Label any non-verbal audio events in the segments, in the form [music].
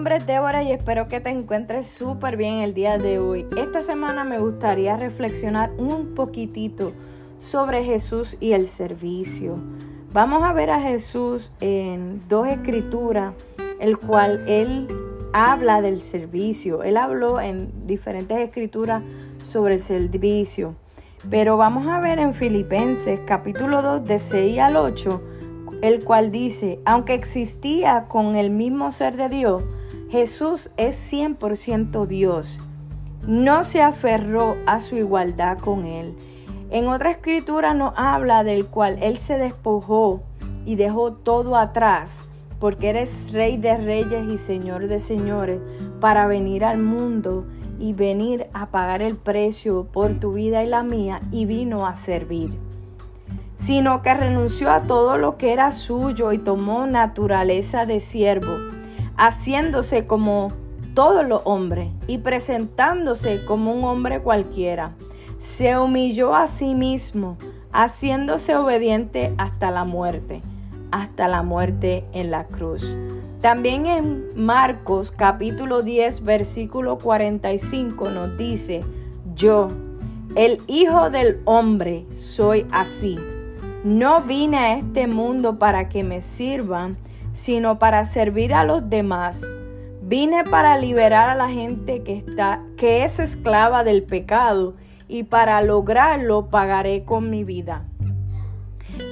nombre es Débora y espero que te encuentres súper bien el día de hoy. Esta semana me gustaría reflexionar un poquitito sobre Jesús y el servicio. Vamos a ver a Jesús en dos escrituras, el cual él habla del servicio. Él habló en diferentes escrituras sobre el servicio. Pero vamos a ver en Filipenses capítulo 2 de 6 al 8 el cual dice, aunque existía con el mismo ser de Dios, Jesús es 100% Dios. No se aferró a su igualdad con Él. En otra escritura nos habla del cual Él se despojó y dejó todo atrás, porque eres rey de reyes y señor de señores, para venir al mundo y venir a pagar el precio por tu vida y la mía, y vino a servir sino que renunció a todo lo que era suyo y tomó naturaleza de siervo, haciéndose como todos los hombres y presentándose como un hombre cualquiera. Se humilló a sí mismo, haciéndose obediente hasta la muerte, hasta la muerte en la cruz. También en Marcos capítulo 10 versículo 45 nos dice, yo, el Hijo del Hombre, soy así no vine a este mundo para que me sirvan, sino para servir a los demás. Vine para liberar a la gente que está que es esclava del pecado y para lograrlo pagaré con mi vida.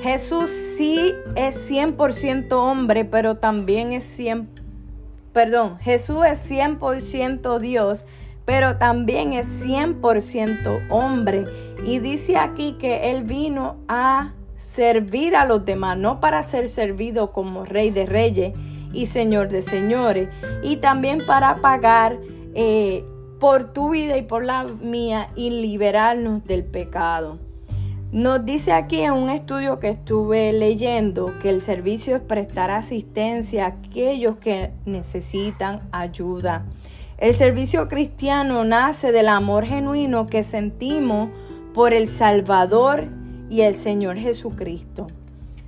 Jesús sí es 100% hombre, pero también es 100 Perdón, Jesús es 100% Dios, pero también es 100% hombre y dice aquí que él vino a servir a los demás, no para ser servido como rey de reyes y señor de señores, y también para pagar eh, por tu vida y por la mía y liberarnos del pecado. Nos dice aquí en un estudio que estuve leyendo que el servicio es prestar asistencia a aquellos que necesitan ayuda. El servicio cristiano nace del amor genuino que sentimos por el Salvador y el Señor Jesucristo.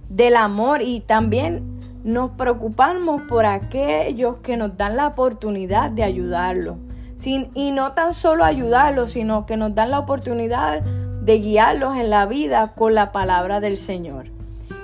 Del amor y también nos preocupamos por aquellos que nos dan la oportunidad de ayudarlos. Sin, y no tan solo ayudarlos, sino que nos dan la oportunidad de guiarlos en la vida con la palabra del Señor.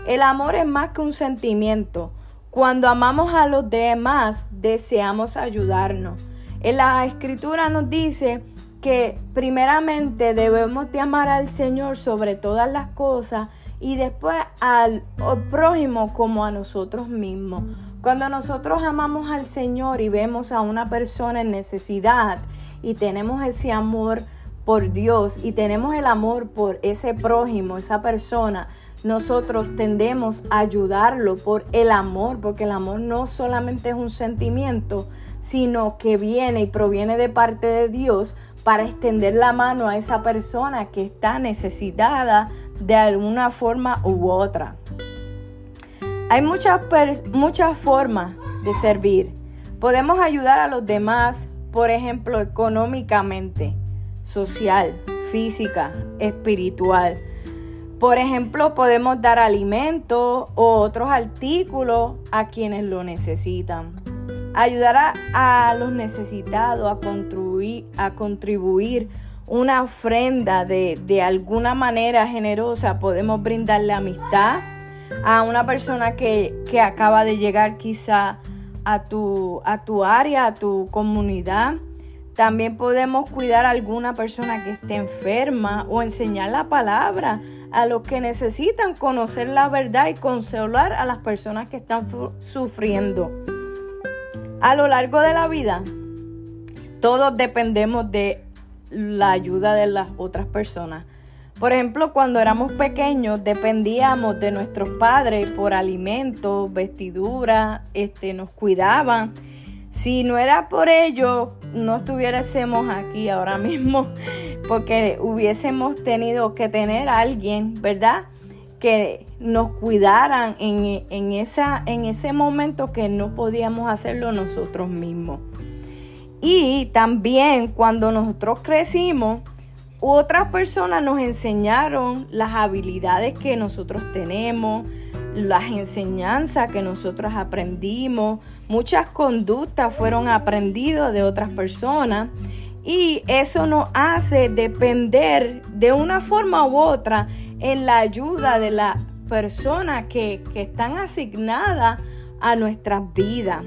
El amor es más que un sentimiento. Cuando amamos a los demás, deseamos ayudarnos. En la escritura nos dice que primeramente debemos de amar al Señor sobre todas las cosas y después al, prójimo como a nosotros mismos. Cuando nosotros amamos al Señor y vemos a una persona en necesidad y tenemos ese amor por Dios y tenemos el amor por ese prójimo, esa persona, nosotros tendemos a ayudarlo por el amor, porque el amor no solamente es un sentimiento, sino que viene y proviene de parte de Dios para extender la mano a esa persona que está necesitada de alguna forma u otra. Hay muchas, muchas formas de servir. Podemos ayudar a los demás, por ejemplo, económicamente, social, física, espiritual. Por ejemplo, podemos dar alimento o otros artículos a quienes lo necesitan. Ayudar a, los necesitados a contribuir, una ofrenda de, alguna manera generosa. Podemos brindarle amistad a una persona que, que acaba de llegar quizá a tu, a tu área, a tu comunidad. También podemos cuidar a alguna persona que esté enferma o enseñar la palabra a los que necesitan conocer la verdad y consolar a las personas que están sufriendo. A lo largo de la vida, todos dependemos de la ayuda de las otras personas. Por ejemplo, cuando éramos pequeños dependíamos de nuestros padres por alimentos, vestiduras, este, nos cuidaban. Si no era por ello, no estuviésemos aquí ahora [laughs] mismo, porque hubiésemos tenido que tener a alguien, ¿verdad? que nos cuidaran en, esa, en ese momento que no podíamos hacerlo nosotros mismos. Y también cuando nosotros crecimos, otras personas nos enseñaron las habilidades que nosotros tenemos, las enseñanzas que nosotros aprendimos, muchas conductas fueron aprendidas de otras personas y eso nos hace depender de una forma u otra en la ayuda de las personas que, que están asignadas a nuestras vidas.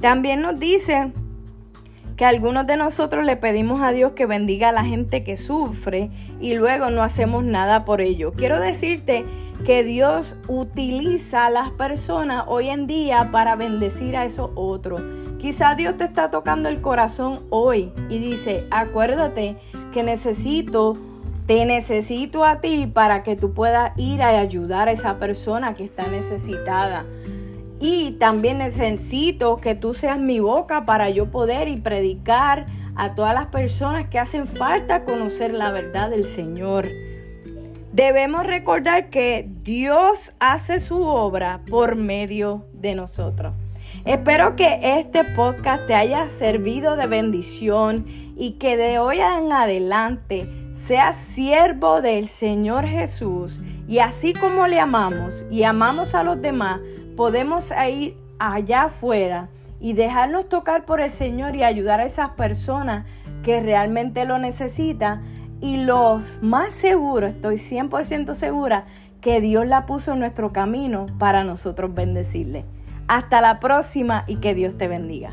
También nos dice que algunos de nosotros le pedimos a Dios que bendiga a la gente que sufre y luego no hacemos nada por ello. Quiero decirte que Dios utiliza a las personas hoy en día para bendecir a esos otros. Quizá Dios te está tocando el corazón hoy y dice, acuérdate que necesito, te necesito a ti para que tú puedas ir a ayudar a esa persona que está necesitada. Y también necesito que tú seas mi boca para yo poder y predicar a todas las personas que hacen falta conocer la verdad del Señor. Debemos recordar que Dios hace su obra por medio de nosotros. Espero que este podcast te haya servido de bendición y que de hoy en adelante seas siervo del Señor Jesús y así como le amamos y amamos a los demás, podemos ir allá afuera y dejarnos tocar por el Señor y ayudar a esas personas que realmente lo necesitan. Y lo más seguro, estoy 100% segura, que Dios la puso en nuestro camino para nosotros bendecirle. Hasta la próxima y que Dios te bendiga.